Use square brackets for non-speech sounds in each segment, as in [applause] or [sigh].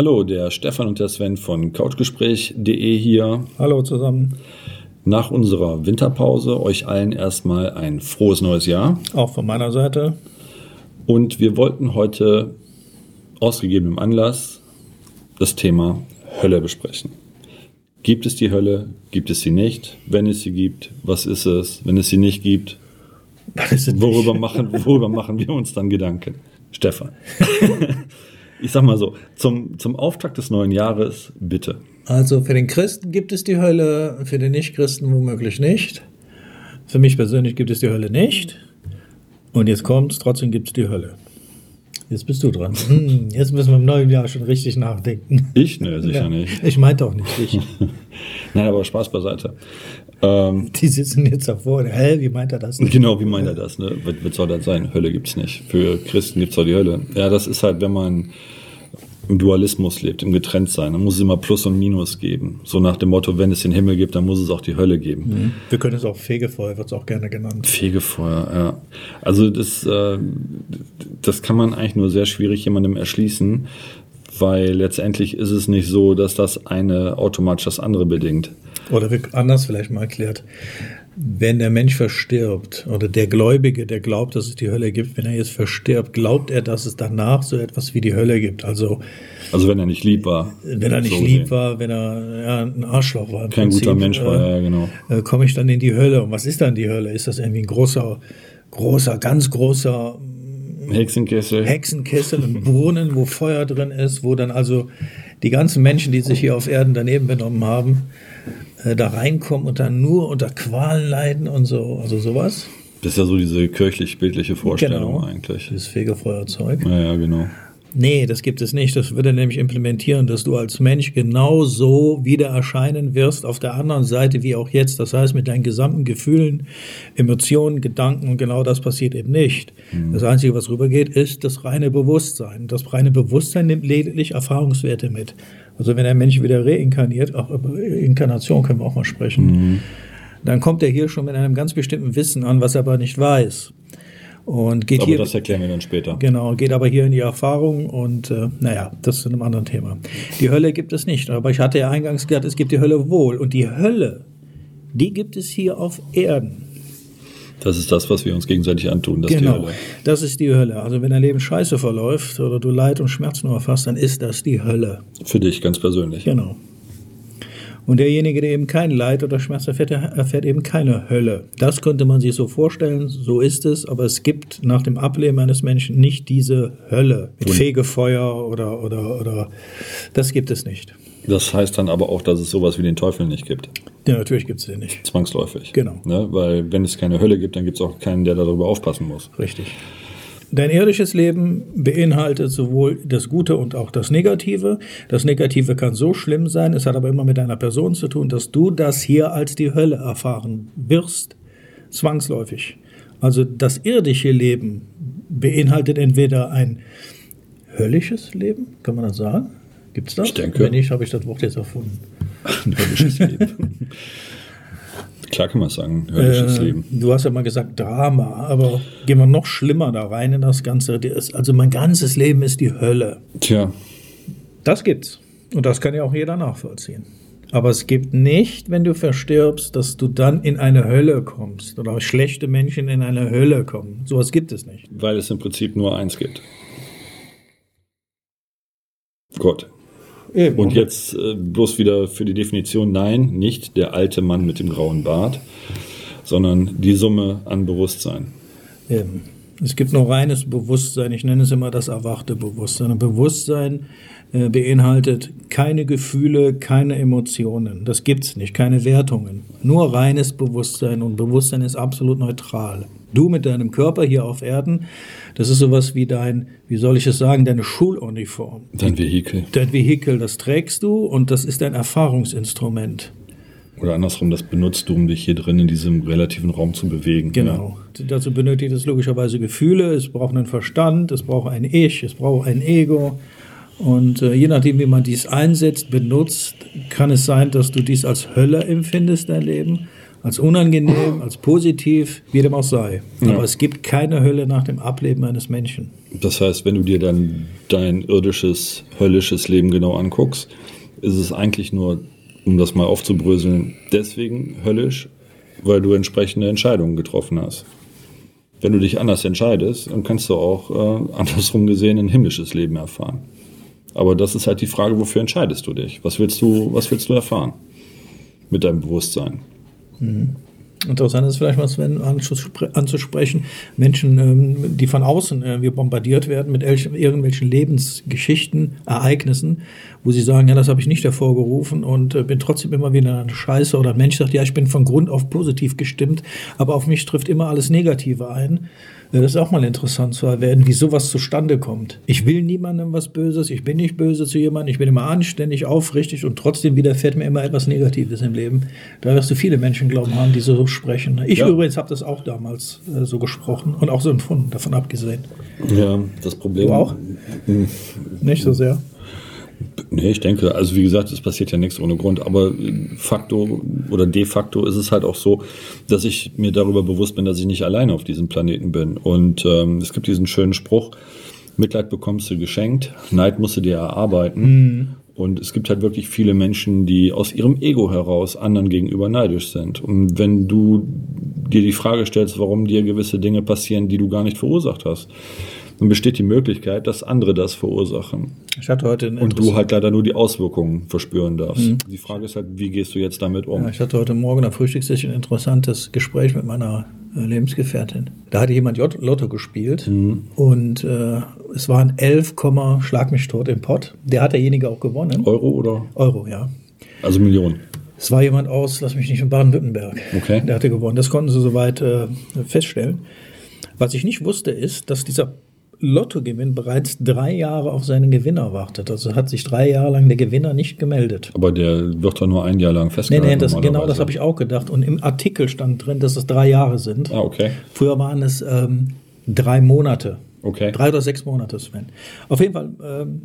Hallo, der Stefan und der Sven von couchgespräch.de hier. Hallo zusammen. Nach unserer Winterpause euch allen erstmal ein frohes neues Jahr. Auch von meiner Seite. Und wir wollten heute aus gegebenem Anlass das Thema Hölle besprechen. Gibt es die Hölle? Gibt es sie nicht? Wenn es sie gibt, was ist es? Wenn es sie nicht gibt, worüber machen, worüber machen wir uns dann Gedanken? Stefan. [laughs] ich sag mal so, zum, zum Auftakt des neuen Jahres, bitte. Also für den Christen gibt es die Hölle, für den Nichtchristen womöglich nicht. Für mich persönlich gibt es die Hölle nicht. Und jetzt kommt trotzdem gibt es die Hölle. Jetzt bist du dran. [laughs] Hm, jetzt müssen wir im neuen Jahr schon richtig nachdenken. Ich? Ne, sicher Ja, nicht. Ich meinte auch nicht ich. [laughs] Nein, aber Spaß beiseite. Ähm, [laughs] Die sitzen jetzt davor. Hä, wie meint er das? Nicht? genau, wie meint er das? Ne? Was, was soll das sein? Hölle gibt's nicht. Für Christen gibt's doch die Hölle. Ja, das ist halt, wenn man im Dualismus lebt, im Getrenntsein, dann muss es immer Plus und Minus geben. So nach dem Motto, wenn es den Himmel gibt, dann muss es auch die Hölle geben. Wir können es auch Fegefeuer, wird es auch gerne genannt. Fegefeuer, ja. Also das, äh, das kann man eigentlich nur sehr schwierig jemandem erschließen, weil letztendlich ist es nicht so, dass das eine automatisch das andere bedingt. Oder anders vielleicht mal erklärt. Wenn der Mensch verstirbt oder der Gläubige, der glaubt, dass es die Hölle gibt, wenn er jetzt verstirbt, glaubt er, dass es danach so etwas wie die Hölle gibt. Also Also wenn er nicht lieb war. wenn er nicht so lieb gesehen. war, wenn er ja, ein Arschloch war. Kein guter Mensch war, äh, ja, genau. äh, komme ich dann in die Hölle. Und was ist dann die Hölle? Ist das irgendwie ein großer, großer, ganz großer Hexenkessel. Hexenkessel, ein Brunnen, wo Feuer drin ist, wo dann also die ganzen Menschen, die sich hier auf Erden daneben benommen haben, äh, da reinkommen und dann nur unter Qualen leiden und so, also sowas. Das ist ja so diese kirchlich-bildliche Vorstellung Genau. eigentlich. Dieses Fegefeuerzeug. Ja, ja, genau. Nee, das gibt es nicht. Das würde nämlich implementieren, dass du als Mensch genauso wieder erscheinen wirst auf der anderen Seite wie auch jetzt. Das heißt, mit deinen gesamten Gefühlen, Emotionen, Gedanken und genau das passiert eben nicht. Das Einzige, was rübergeht, ist das reine Bewusstsein. Das reine Bewusstsein nimmt lediglich Erfahrungswerte mit. Also wenn ein Mensch wieder reinkarniert, auch über Inkarnation können wir auch mal sprechen, dann kommt er hier schon mit einem ganz bestimmten Wissen an, was er aber nicht weiß. Und geht Aber hier das erklären wir dann später. Genau, geht aber hier in die Erfahrung und äh, naja, das ist einem anderen Thema. Die Hölle gibt es nicht, aber ich hatte ja eingangs gesagt, es gibt die Hölle wohl. Und die Hölle, die gibt es hier auf Erden. Das ist das, was wir uns gegenseitig antun. Das genau, das ist die Hölle. Also wenn dein Leben scheiße verläuft oder du Leid und Schmerz nur erfasst, dann ist das die Hölle. Für dich ganz persönlich. Genau. Und derjenige, der eben kein Leid oder Schmerz erfährt, der erfährt eben keine Hölle. Das könnte man sich so vorstellen, so ist es, aber es gibt nach dem Ableben eines Menschen nicht diese Hölle mit Und- Fegefeuer oder, oder, oder, das gibt es nicht. Das heißt dann aber auch, dass es sowas wie den Teufel nicht gibt. Ja, natürlich gibt es den nicht. Zwangsläufig. Genau. Ne? Weil wenn es keine Hölle gibt, dann gibt es auch keinen, der darüber aufpassen muss. Richtig. Dein irdisches Leben beinhaltet sowohl das Gute und auch das Negative. Das Negative kann so schlimm sein, es hat aber immer mit deiner Person zu tun, dass du das hier als die Hölle erfahren wirst, zwangsläufig. Also das irdische Leben beinhaltet entweder ein höllisches Leben, kann man das sagen? Gibt es das? Ich denke. Wenn nicht, habe ich das Wort jetzt erfunden. Ein höllisches Leben. [laughs] Klar kann man sagen, höllisches Äh, Leben. Du hast ja mal gesagt Drama, aber gehen wir noch schlimmer da rein in das Ganze. Also mein ganzes Leben ist die Hölle. Tja, Das gibt's. Und das kann ja auch jeder nachvollziehen. Aber es gibt nicht, wenn du verstirbst, dass du dann in eine Hölle kommst oder schlechte Menschen in eine Hölle kommen. Sowas gibt es nicht. weil es im Prinzip nur eins gibt. Gott. Eben. Und jetzt äh, bloß wieder für die Definition, nein, nicht der alte Mann mit dem grauen Bart, sondern die Summe an Bewusstsein. Eben. Es gibt nur reines Bewusstsein. Ich nenne es immer das erwachte Bewusstsein. Und Bewusstsein äh, beinhaltet keine Gefühle, keine Emotionen. Das gibt's nicht, keine Wertungen. Nur reines Bewusstsein. Und Bewusstsein ist absolut neutral. Du mit deinem Körper hier auf Erden, das ist sowas wie dein, wie soll ich es sagen, deine Schuluniform. Dein Vehikel. Dein Vehikel, das trägst du und das ist dein Erfahrungsinstrument. Oder andersrum, das benutzt du, um dich hier drin in diesem relativen Raum zu bewegen. Genau. Dazu benötigt es logischerweise Gefühle, es braucht einen Verstand, es braucht ein Ich, es braucht ein Ego. Und äh, je nachdem, wie man dies einsetzt, benutzt, kann es sein, dass du dies als Hölle empfindest, dein Leben. Als unangenehm, als positiv, wie dem auch sei. Ja. Aber es gibt keine Hölle nach dem Ableben eines Menschen. Das heißt, wenn du dir dann dein irdisches, höllisches Leben genau anguckst, ist es eigentlich nur, um das mal aufzubröseln, deswegen höllisch, weil du entsprechende Entscheidungen getroffen hast. Wenn du dich anders entscheidest, dann kannst du auch äh, andersrum gesehen ein himmlisches Leben erfahren. Aber das ist halt die Frage, wofür entscheidest du dich? Was willst du, was willst du erfahren mit deinem Bewusstsein? 嗯。Interessant ist vielleicht mal, Sven, anzuspre- anzusprechen, Menschen, ähm, die von außen wir bombardiert werden mit elch- irgendwelchen Lebensgeschichten, Ereignissen, wo sie sagen, ja, das habe ich nicht hervorgerufen und äh, bin trotzdem immer wieder eine Scheiße. Oder ein Mensch sagt, ja, ich bin von Grund auf positiv gestimmt, aber auf mich trifft immer alles Negative ein. Äh, Das ist auch mal interessant zu erwähnen, wie sowas zustande kommt. Ich will niemandem was Böses, ich bin nicht böse zu jemandem, ich bin immer anständig, aufrichtig und trotzdem widerfährt mir immer etwas Negatives im Leben. Da wirst du viele Menschen glauben haben, die so sprechen. Ich Ja. übrigens habe das auch damals äh, so gesprochen und auch so empfunden, davon abgesehen. Ja, das Problem. Du auch? Nicht so sehr. Nee, ich denke, also wie gesagt, es passiert ja nichts ohne Grund, aber facto oder de facto ist es halt auch so, dass ich mir darüber bewusst bin, dass ich nicht alleine auf diesem Planeten bin. Und ähm, es gibt diesen schönen Spruch, Mitleid bekommst du geschenkt, Neid musst du dir erarbeiten. Und es gibt halt wirklich viele Menschen, die aus ihrem Ego heraus anderen gegenüber neidisch sind. Und wenn du dir die Frage stellst, warum dir gewisse Dinge passieren, die du gar nicht verursacht hast, dann besteht die Möglichkeit, dass andere das verursachen. Ich hatte heute Und du halt leider nur die Auswirkungen verspüren darfst. Mhm. Die Frage ist halt, wie gehst du jetzt damit um? Ja, ich hatte heute Morgen am Frühstückstisch ein interessantes Gespräch mit meiner Lebensgefährtin. Da hatte jemand Lotto gespielt Mhm. und äh, es waren 11, Komma Schlag mich tot im Pott. Der hat derjenige auch gewonnen. Euro oder? Euro, ja. Also Millionen. Es war jemand aus, lass mich nicht, in Baden-Württemberg. Okay. Der hatte gewonnen. Das konnten sie soweit äh, feststellen. Was ich nicht wusste, ist, dass dieser Lottogewinn bereits drei Jahre auf seinen Gewinner wartet. Also hat sich drei Jahre lang der Gewinner nicht gemeldet. Aber der wird doch nur ein Jahr lang Nee, festgehalten. nee, das, genau das habe ich auch gedacht. Und im Artikel stand drin, dass es drei Jahre sind. Ah, okay. Früher waren es ähm, drei Monate. Okay. Drei oder sechs Monate, Sven. Auf jeden Fall ähm,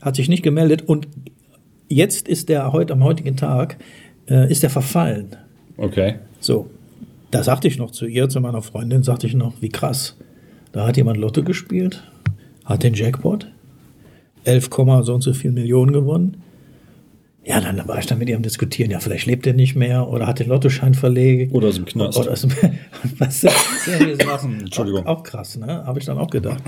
hat sich nicht gemeldet und jetzt ist der heute am heutigen Tag äh, ist er verfallen. Okay. So, da sagte ich noch zu ihr, zu meiner Freundin, sagte ich noch, wie krass. Da hat jemand Lotto gespielt, hat den Jackpot, 11, Komma so und so viel Millionen gewonnen. Ja, dann war ich dann mit ihr am Diskutieren. Ja, vielleicht lebt er nicht mehr oder hat den Lottoschein verlegt. Oder ist im Knast. Oder ist im, weißt du, solche Sachen. Entschuldigung. Auch, auch krass, ne? Habe ich dann auch gedacht.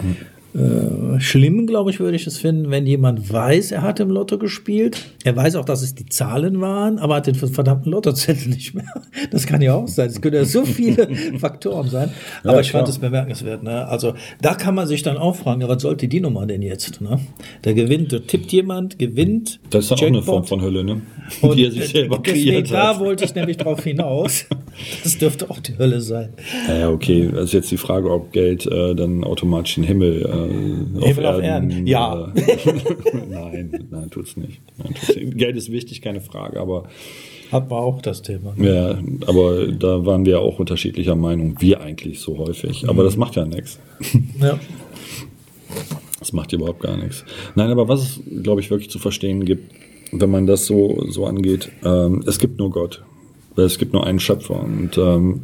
Äh, schlimm, glaube ich, würde ich es finden, wenn jemand weiß, er hat im Lotto gespielt. Er weiß auch, dass es die Zahlen waren, aber hat den verdammten Lottozettel nicht mehr. [laughs] Das kann ja auch sein. Es können ja so viele [laughs] Faktoren sein. Aber Ja, ich fand es bemerkenswert. Ne? Also da kann man sich dann auch fragen, ja, was sollte die Nummer denn jetzt? Ne? Da gewinnt, da tippt jemand, gewinnt. Das ist dann auch eine. Form von Hölle, ne? [laughs] Und Die er sich selber deswegen, da wollte ich nämlich drauf hinaus. Das dürfte auch die Hölle sein. Naja, okay. Das ist jetzt die Frage, ob Geld äh, dann automatisch den Himmel, äh, Himmel auf Erden. Ja. Äh, [laughs] nein, nein, tut's nicht. Nein, tut's nicht. Geld ist wichtig, keine Frage, aber Hat war auch das Thema. Ja, aber da waren wir auch unterschiedlicher Meinung. Wir eigentlich so häufig. Aber das macht ja nichts. [laughs] Ja. Das macht überhaupt gar nichts. Nein, aber was es, glaube ich, wirklich zu verstehen gibt, wenn man das so, so angeht, ähm, es gibt nur Gott. Weil es gibt nur einen Schöpfer. Und ähm,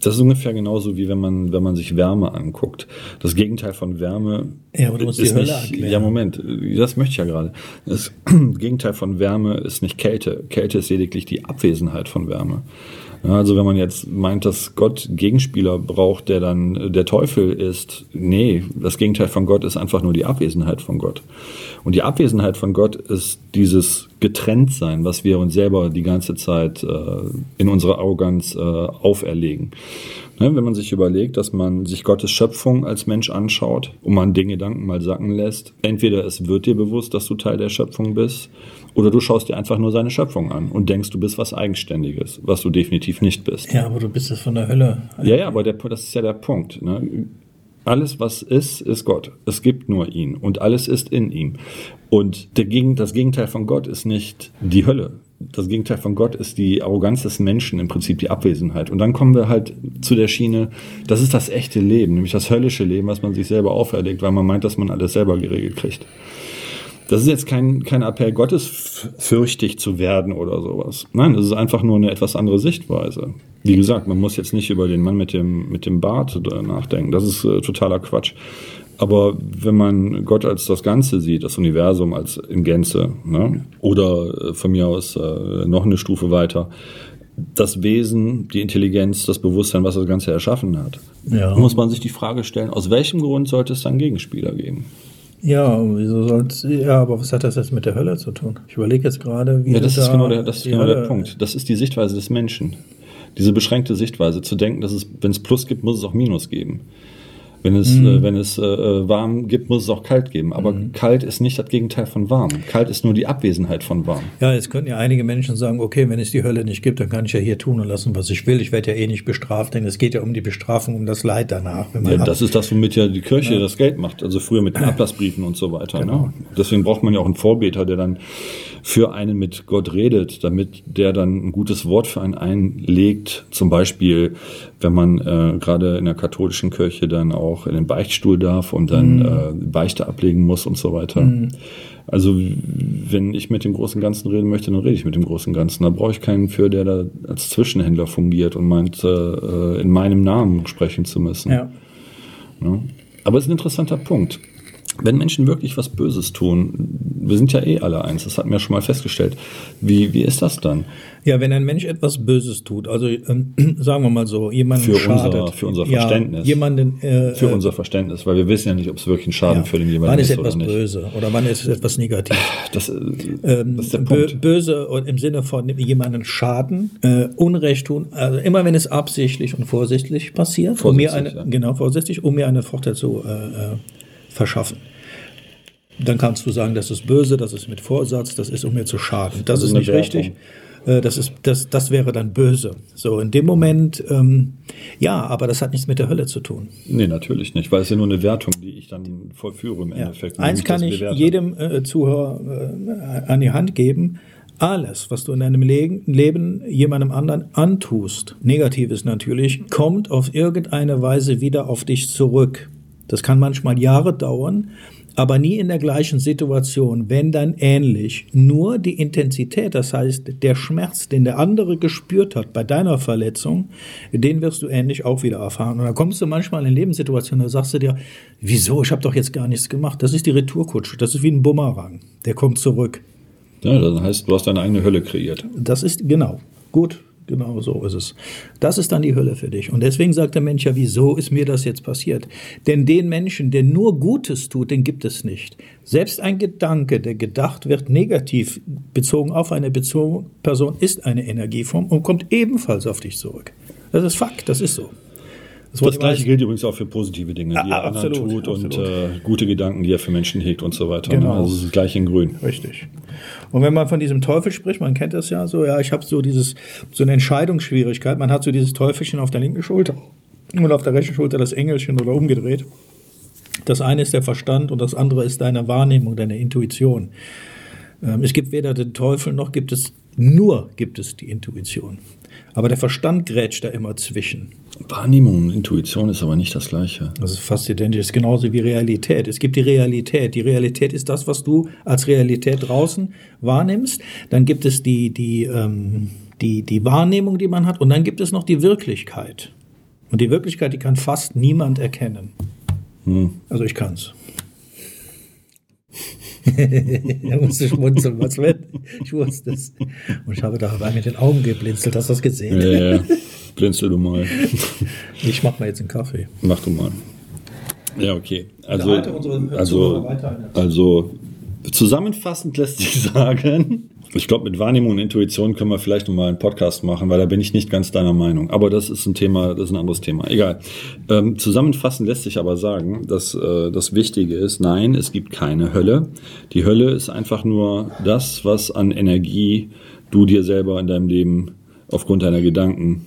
das ist ungefähr genauso wie wenn man, wenn man sich Wärme anguckt. Das Gegenteil von Wärme. Ja, aber du musst die ist Hölle nicht, erklären. Ja, Moment, das möchte ich ja gerade. Das [clears throat] Gegenteil von Wärme ist nicht Kälte. Kälte ist lediglich die Abwesenheit von Wärme. Also wenn man jetzt meint, dass Gott Gegenspieler braucht, der dann der Teufel ist, nee, das Gegenteil von Gott ist einfach nur die Abwesenheit von Gott. Und die Abwesenheit von Gott ist dieses Getrenntsein, was wir uns selber die ganze Zeit äh, in unserer Arroganz äh, auferlegen. Ne, wenn man sich überlegt, dass man sich Gottes Schöpfung als Mensch anschaut und man den Gedanken mal sacken lässt, entweder es wird dir bewusst, dass du Teil der Schöpfung bist, oder du schaust dir einfach nur seine Schöpfung an und denkst, du bist was Eigenständiges, was du definitiv nicht bist. ja, aber du bist es von der Hölle. Ja, ja, aber der, das ist ja der Punkt. Ne? Alles, was ist, ist Gott. Es gibt nur ihn und alles ist in ihm. Und Gegen, das Gegenteil von Gott ist nicht die Hölle. Das Gegenteil von Gott ist die Arroganz des Menschen, im Prinzip die Abwesenheit. Und dann kommen wir halt zu der Schiene, das ist das echte Leben, nämlich das höllische Leben, was man sich selber auferlegt, weil man meint, dass man alles selber geregelt kriegt. Das ist jetzt kein, kein Appell, gottesfürchtig zu werden oder sowas. Nein, das ist einfach nur eine etwas andere Sichtweise. Wie gesagt, man muss jetzt nicht über den Mann mit dem, mit dem Bart nachdenken. Das ist äh, totaler Quatsch. Aber wenn man Gott als das Ganze sieht, das Universum als in Gänze, ne? oder äh, von mir aus äh, noch eine Stufe weiter, das Wesen, die Intelligenz, das Bewusstsein, was das Ganze erschaffen hat, ja. muss man sich die Frage stellen, aus welchem Grund sollte es dann Gegenspieler geben? Ja, wieso soll's, ja, aber was hat das jetzt mit der Hölle zu tun? Ich überlege jetzt gerade, wie ja, das ist da genau der, das ist genau der Punkt. Das ist die Sichtweise des Menschen. Diese beschränkte Sichtweise, zu denken, dass es, wenn es Plus gibt, muss es auch Minus geben. Wenn es, mhm. äh, wenn es äh, warm gibt, muss es auch kalt geben. Aber mhm. kalt ist nicht das Gegenteil von warm. Kalt ist nur die Abwesenheit von warm. Ja, jetzt könnten ja einige Menschen sagen, okay, wenn es die Hölle nicht gibt, dann kann ich ja hier tun und lassen, was ich will. Ich werde ja eh nicht bestraft, denn es geht ja um die Bestrafung, um das Leid danach. ja, das ist das, womit ja die Kirche ja. das Geld macht. Also früher mit den [clears throat] Ablassbriefen und so weiter. Ne? Genau. Ne? Deswegen braucht man ja auch einen Vorbeter, der dann für einen mit Gott redet, damit der dann ein gutes Wort für einen einlegt. Zum Beispiel, wenn man äh, gerade in der katholischen Kirche dann auch in den Beichtstuhl darf und dann mhm. äh, Beichte ablegen muss und so weiter. Mhm. Also wenn ich mit dem großen Ganzen reden möchte, dann rede ich mit dem großen Ganzen. Da brauche ich keinen für, der da als Zwischenhändler fungiert und meint, äh, in meinem Namen sprechen zu müssen. Ja. Ja. Aber es ist ein interessanter Punkt wenn Menschen wirklich was Böses tun, wir sind ja eh alle eins, das hatten wir schon mal festgestellt. Wie, wie ist das dann? Ja, wenn ein Mensch etwas Böses tut, also ähm, [clears throat] sagen wir mal so, jemanden für schadet. Unser, für unser Verständnis. Ja, jemanden, äh, für unser Verständnis, weil wir wissen ja nicht, ob es wirklich ein Schaden ja, für den jemanden ist. Wann ist etwas böse oder wann ist etwas negativ? [sighs] Das, äh, ähm, das ist der Punkt. Böse im Sinne von jemanden Schaden, äh, Unrecht tun, also immer wenn es absichtlich und vorsichtig passiert, vorsichtig, um mir eine, ja. genau, vorsichtig, um mir einen Vorteil zu äh, äh verschaffen. Dann kannst du sagen, das ist böse, das ist mit Vorsatz, das ist, um mir zu schaden. Das, das ist, nicht Wertung. richtig. Äh, das, ist, das, das wäre dann böse. So, in dem Moment, ähm, ja, aber das hat nichts mit der Hölle zu tun. Nee, natürlich nicht, weil es ja nur eine Wertung, die ich dann vollführe im ja. Endeffekt. Eins kann ich bewerte. jedem äh, Zuhörer äh, an die Hand geben. Alles, was du in deinem Le Leben jemandem anderen antust, negatives natürlich, kommt auf irgendeine Weise wieder auf dich zurück. Das kann manchmal Jahre dauern, aber nie in der gleichen Situation, wenn dann ähnlich. Nur die Intensität, das heißt der Schmerz, den der andere gespürt hat bei deiner Verletzung, den wirst du ähnlich auch wieder erfahren. Und dann kommst du manchmal in Lebenssituationen, da sagst du dir, wieso, ich habe doch jetzt gar nichts gemacht. Das ist die Retourkutsche, das ist wie ein Bumerang, der kommt zurück. Ja, das heißt, du hast deine eigene Hölle kreiert. Das ist, genau, gut, Genau so ist es. Das ist dann die Hölle für dich. Und deswegen sagt der Mensch ja, wieso ist mir das jetzt passiert? Denn den Menschen, der nur Gutes tut, den gibt es nicht. Selbst ein Gedanke, der gedacht wird, negativ bezogen auf eine Person, ist eine Energieform und kommt ebenfalls auf dich zurück. Das ist Fakt, das ist so. Das, das gleiche gilt übrigens auch für positive Dinge, die er absolut, anderen tut absolut. und äh, gute Gedanken, die er für Menschen hegt und so weiter. Ne? Genau. Also das gleich in grün. Richtig. Und wenn man von diesem Teufel spricht, man kennt das ja so, ja, ich habe so dieses, so eine Entscheidungsschwierigkeit, man hat so dieses Teufelchen auf der linken Schulter und auf der rechten Schulter das Engelchen oder umgedreht. Das eine ist der Verstand und das andere ist deine Wahrnehmung, deine Intuition. Ähm, es gibt weder den Teufel noch gibt es, nur gibt es die Intuition. Aber der Verstand grätscht da immer zwischen. Wahrnehmung und Intuition ist aber nicht das Gleiche. Das ist fast identisch. Das ist genauso wie Realität. Es gibt die Realität. Die Realität ist das, was du als Realität draußen wahrnimmst. Dann gibt es die, die, ähm, die, die Wahrnehmung, die man hat. Und dann gibt es noch die Wirklichkeit. Und die Wirklichkeit, die kann fast niemand erkennen. Hm. Also ich kann's. [laughs] er musste schmunzeln, was wenn? Ich wusste es. Und ich habe dabei mit den Augen geblinzelt. Hast du das gesehen? Ja, ja. Blinzel du mal. ich mach mal jetzt einen Kaffee. Mach du mal. Ja, okay. Also, also, also zusammenfassend lässt sich [laughs] sagen, ich glaube, mit Wahrnehmung und Intuition können wir vielleicht nochmal einen Podcast machen, weil da bin ich nicht ganz deiner Meinung. Aber das ist ein Thema, das ist ein anderes Thema. Egal. Ähm, zusammenfassend lässt sich aber sagen, dass äh, das Wichtige ist, nein, es gibt keine Hölle. Die Hölle ist einfach nur das, was an Energie du dir selber in deinem Leben aufgrund deiner Gedanken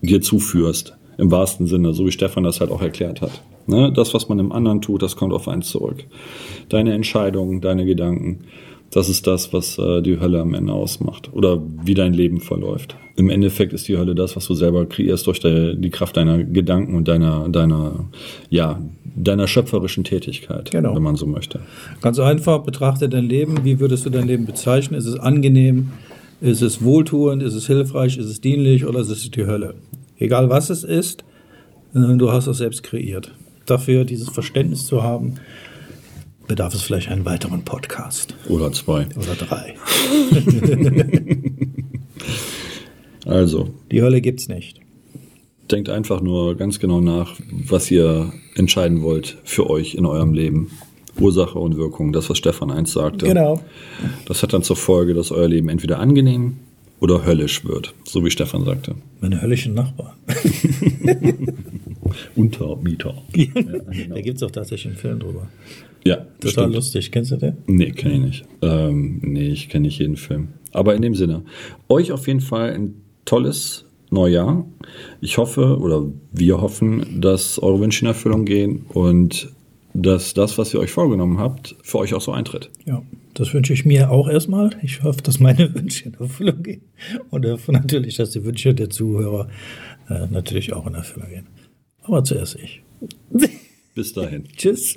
dir zuführst. Im wahrsten Sinne, so wie Stefan das halt auch erklärt hat. Ne? Das, was man im anderen tut, das kommt auf einen zurück. Deine Entscheidungen, deine Gedanken Das ist das, was äh, die Hölle am Ende ausmacht oder wie dein Leben verläuft. Im Endeffekt ist die Hölle das, was du selber kreierst durch die, die Kraft deiner Gedanken und deiner, deiner, ja, deiner schöpferischen Tätigkeit, Genau. wenn man so möchte. Ganz einfach, betrachte dein Leben. Wie würdest du dein Leben bezeichnen? Ist es angenehm? Ist es wohltuend? Ist es hilfreich? Ist es dienlich? Oder ist es die Hölle? Egal was es ist, äh, du hast es selbst kreiert. Dafür dieses Verständnis zu haben, bedarf es vielleicht einen weiteren Podcast Oder zwei. oder drei. [laughs] Also, Die Hölle gibt's nicht. denkt einfach nur ganz genau nach, was ihr entscheiden wollt für euch in eurem Leben. Ursache und Wirkung, das, was Stefan einst sagte. Genau. Das hat dann zur Folge, dass euer Leben entweder angenehm oder höllisch wird, so wie Stefan sagte. Meine höllischen Nachbarn. [laughs] Untermieter. Da gibt's auch tatsächlich einen Film drüber. Ja, Total bestimmt. lustig. Kennst du den? Nee, kenne ich nicht. Ähm, nee, ich kenne nicht jeden Film. Aber in dem Sinne, euch auf jeden Fall ein tolles Neujahr. Ich hoffe oder wir hoffen, dass eure Wünsche in Erfüllung gehen und dass das, was ihr euch vorgenommen habt, für euch auch so eintritt. Ja, das wünsche ich mir auch erstmal. Ich hoffe, dass meine [laughs] Wünsche in Erfüllung gehen. Und hoffe natürlich, dass die Wünsche der Zuhörer äh, natürlich auch in Erfüllung gehen. Aber zuerst ich. Bis dahin. [laughs] Tschüss.